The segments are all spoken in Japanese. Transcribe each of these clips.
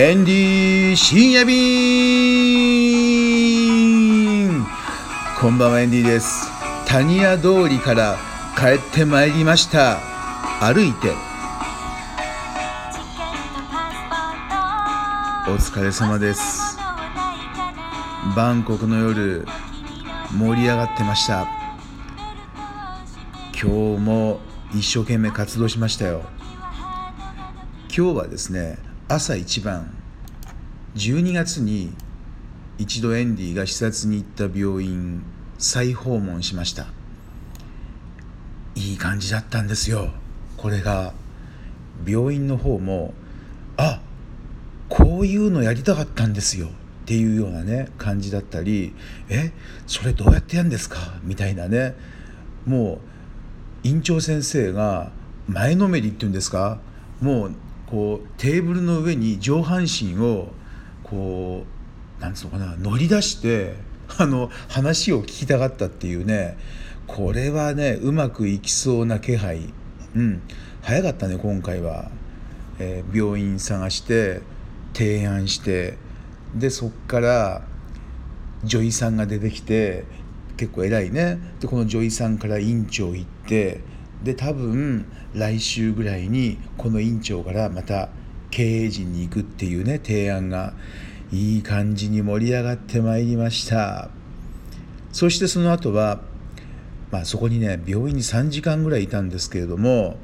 エンディ深夜便こんばんはエンディです。谷屋通りから帰ってまいりました。歩いて。お疲れ様です。バンコクの夜盛り上がってました。今日も一生懸命活動しましたよ。今日はですね朝一番12月に一度エンディが視察に行った病院再訪問しました。いい感じだったんですよ。これが病院の方もあこういうのやりたかったんですよ。っていうようなね感じだったりえそれどうやってやるんですか？みたいなね。もう院長先生が前のめりっていうんですか？もうこうテーブルの上に上半身をこうなんつうのかな乗り出してあの話を聞きたかったっていうねこれはねうまくいきそうな気配。うん。早かったね今回は、えー、病院探して提案してでそっから女医さんが出てきて結構偉いね。でこの女医さんから院長行ってで多分来週ぐらいにこの院長からまた経営陣に行くっていうね提案がいい感じに盛り上がってまいりました。そしてその後はまあそこにね病院に3時間ぐらいいたんですけれども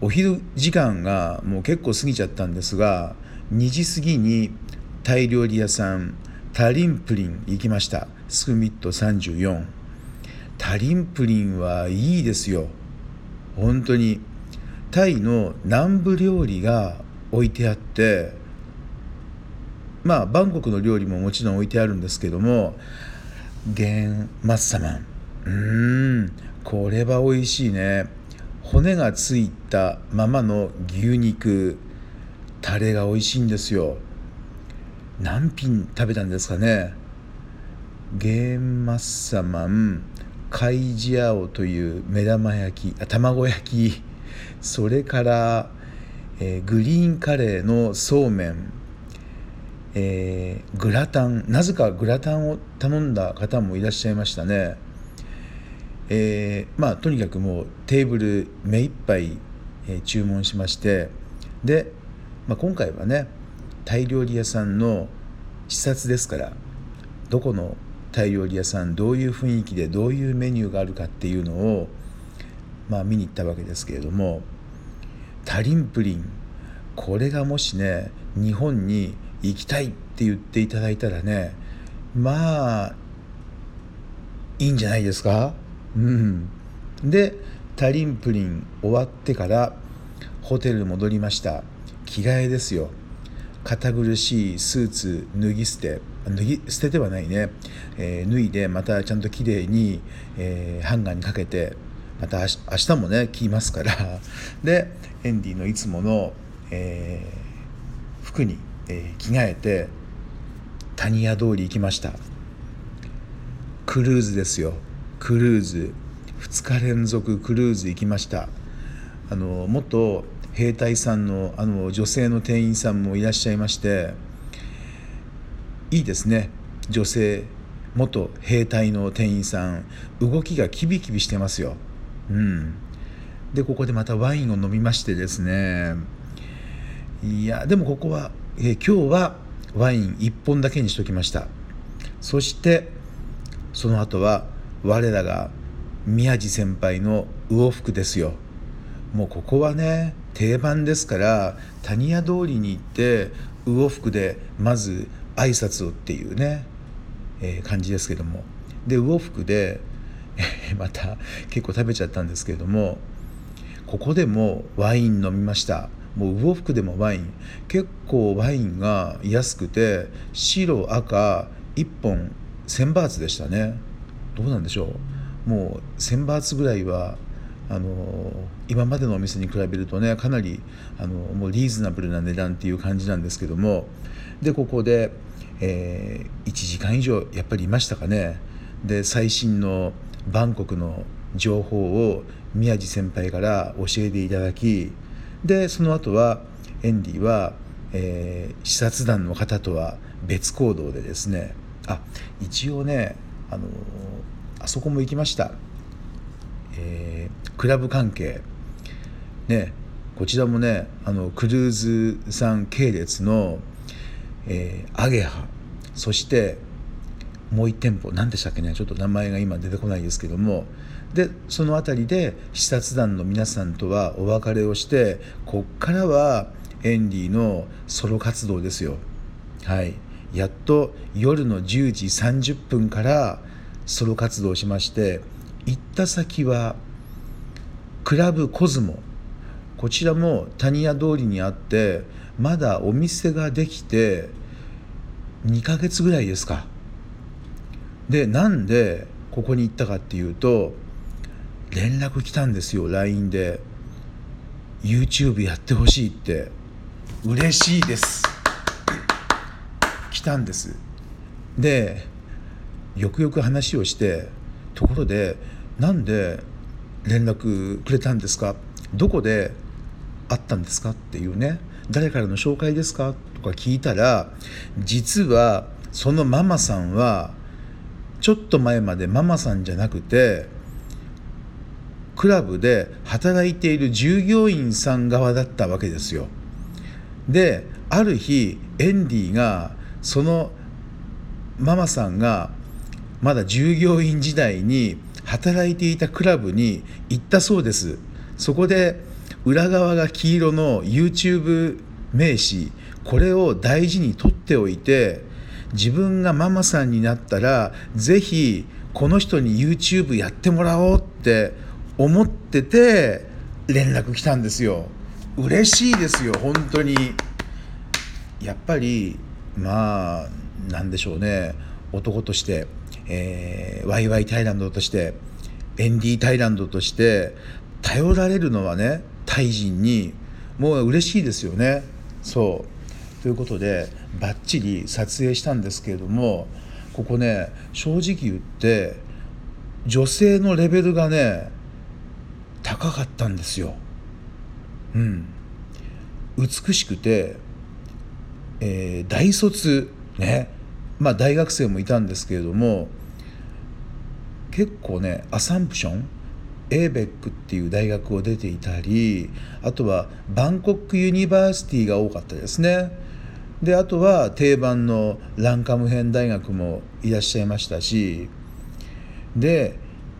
お昼時間がもう結構過ぎちゃったんですが2時過ぎにタイ料理屋さんタリンプリン行きました。スクミット34タリンプリンはいいですよ。本当にタイの南部料理が置いてあってまあバンコクの料理ももちろん置いてあるんですけどもゲンマッサマンうんこれは美味しいね。骨がついたままの牛肉タレが美味しいんですよ。何品食べたんですかね。ゲンマッサマンカイジアオという目玉焼きあ卵焼き。それから、えー、グリーンカレーのそうめん、えー、グラタン。なぜかグラタンを頼んだ方もいらっしゃいましたね。えー、まあとにかくもうテーブル目いっぱい、え、注文しまして。で、まあ、今回はねタイ料理屋さんの視察ですからどこのタイ料理屋さんどういう雰囲気でどういうメニューがあるかっていうのをまあ見に行ったわけですけれどもタリンプリンこれがもしね日本に行きたいって言っていただいたらねまあいいんじゃないですか？うん。でタリンプリン終わってからホテル戻りました。着替えですよ。堅苦しいスーツ脱ぎ捨て脱ぎ捨ててはないね、えー、脱いでまたちゃんときれいに、えー、ハンガーにかけてまた明日もね着ますから。でエンディのいつもの、えー、服に、え着替えて谷屋通り行きました。クルーズですよ。クルーズ。2日連続クルーズ行きました。あの元兵隊さんのあの女性の店員さんもいらっしゃいましていいですね。女性元兵隊の店員さん。動きがキビキビしてますよ。うん、でここでまたワインを飲みましてですね。いやでもここは、え今日はワイン1本だけにしときました。そしてその後は我らが宮地先輩の魚服ですよ。もうここはね定番ですから谷屋通りに行って魚服でまず挨拶をっていうね、えー、感じですけども。で魚服で、え、また結構食べちゃったんですけれどもここでもワイン飲みました。もう魚服でもワイン。結構ワインが安くて白赤1本1000バーツでしたね。どうなんでしょう。もう1000バーツぐらいはあの今までのお店に比べるとねかなりあのもうリーズナブルな値段っていう感じなんですけども。でここで、えー、1時間以上やっぱりいましたかね。で最新のバンコクの情報を宮地先輩から教えていただきでその後はエンディはえー、視察団の方とは別行動でですねあ一応ねあのあそこも行きました、えー、クラブ関係。ねこちらもねあのクルーズさん系列の、えー、アゲハそしてもう1店舗何でしたっけねちょっと名前が今出てこないですけども。でその辺りで視察団の皆さんとはお別れをしてこっからはエンディのソロ活動ですよ。はい。やっと夜の10時30分からソロ活動しまして行った先はクラブコズモこちらも谷屋通りにあってまだお店ができて2ヶ月ぐらいですか。でなんでここに行ったかっていうと連絡来たんですよ LINE で。YouTube やってほしいって。嬉しいです。来たんです。でよくよく話をしてところでなんで連絡くれたんですか。どこで会ったんですかっていうね誰からの紹介ですかとか聞いたら実はそのママさんはちょっと前までママさんじゃなくてクラブで働いている従業員さん側だったわけですよ。である日エンディがそのママさんがまだ従業員時代に働いていたクラブに行ったそうですそこで裏側が黄色の YouTube 名刺これを大事に取っておいて自分がママさんになったらぜひこの人に YouTube やってもらおうって思ってて連絡来たんですよ。嬉しいですよ本当に。やっぱりまあなんでしょうね。男としてえー、ワイワイタイランドとしてエンディータイランドとして頼られるのはねタイ人にもう嬉しいですよね。そう。ということでバッチリ撮影したんですけれどもここね正直言って女性のレベルがね高かったんですよ。うん、美しくて、えー、大卒ね。まあ大学生もいたんですけれども結構ねアサンプションエーベックっていう大学を出ていたりあとはバンコックユニバーシティが多かったですね。であとは定番のランカム編大学もいらっしゃいましたしで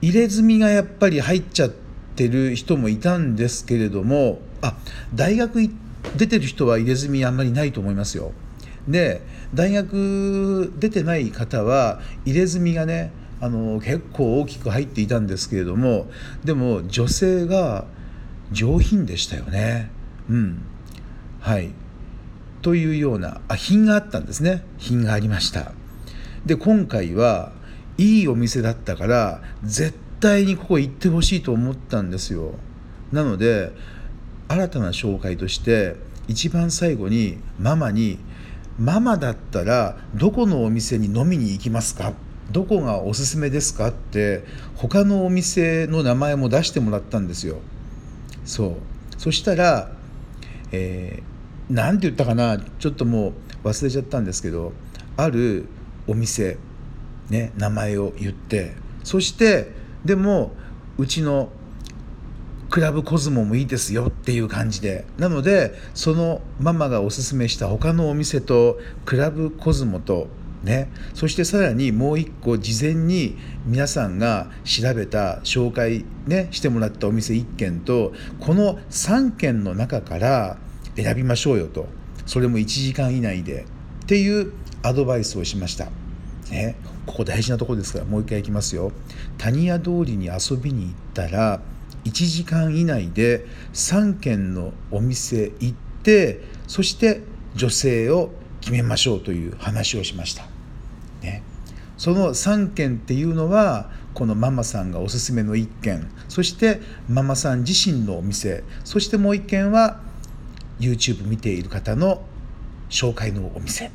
入れ墨がやっぱり入っちゃってる人もいたんですけれどもあ大学出てる人は入れ墨あんまりないと思いますよ。で大学出てない方は入れ墨がねあの結構大きく入っていたんですけれどもでも女性が上品でしたよね。うん。はい。というようなあ品があったんですね。品がありました。で今回はいいお店だったから絶対にここ行ってほしいと思ったんですよ。なので新たな紹介として一番最後にママにママだったらどこのお店に飲みに行きますかどこがおすすめですかって他のお店の名前も出してもらったんですよ。そう。そしたら、えー、て言ったかなちょっともう忘れちゃったんですけどあるお店ね名前を言ってそしてでもうちのクラブコズモもいいですよっていう感じでなのでそのママがおすすめした他のお店とクラブコズモとね、そしてさらにもう一個事前に皆さんが調べた紹介、ね、してもらったお店1軒とこの3軒の中から選びましょうよとそれも1時間以内でっていうアドバイスをしました。ね、ここ大事なところですからもう一回いきますよ。谷屋通りに遊びに行ったら1時間以内で3軒のお店行ってそして女性を決めましょうという話をしました。ね、その3件っていうのはこのママさんがおすすめの1件そしてママさん自身のお店。そしてもう1件は YouTube 見ている方の紹介のお店。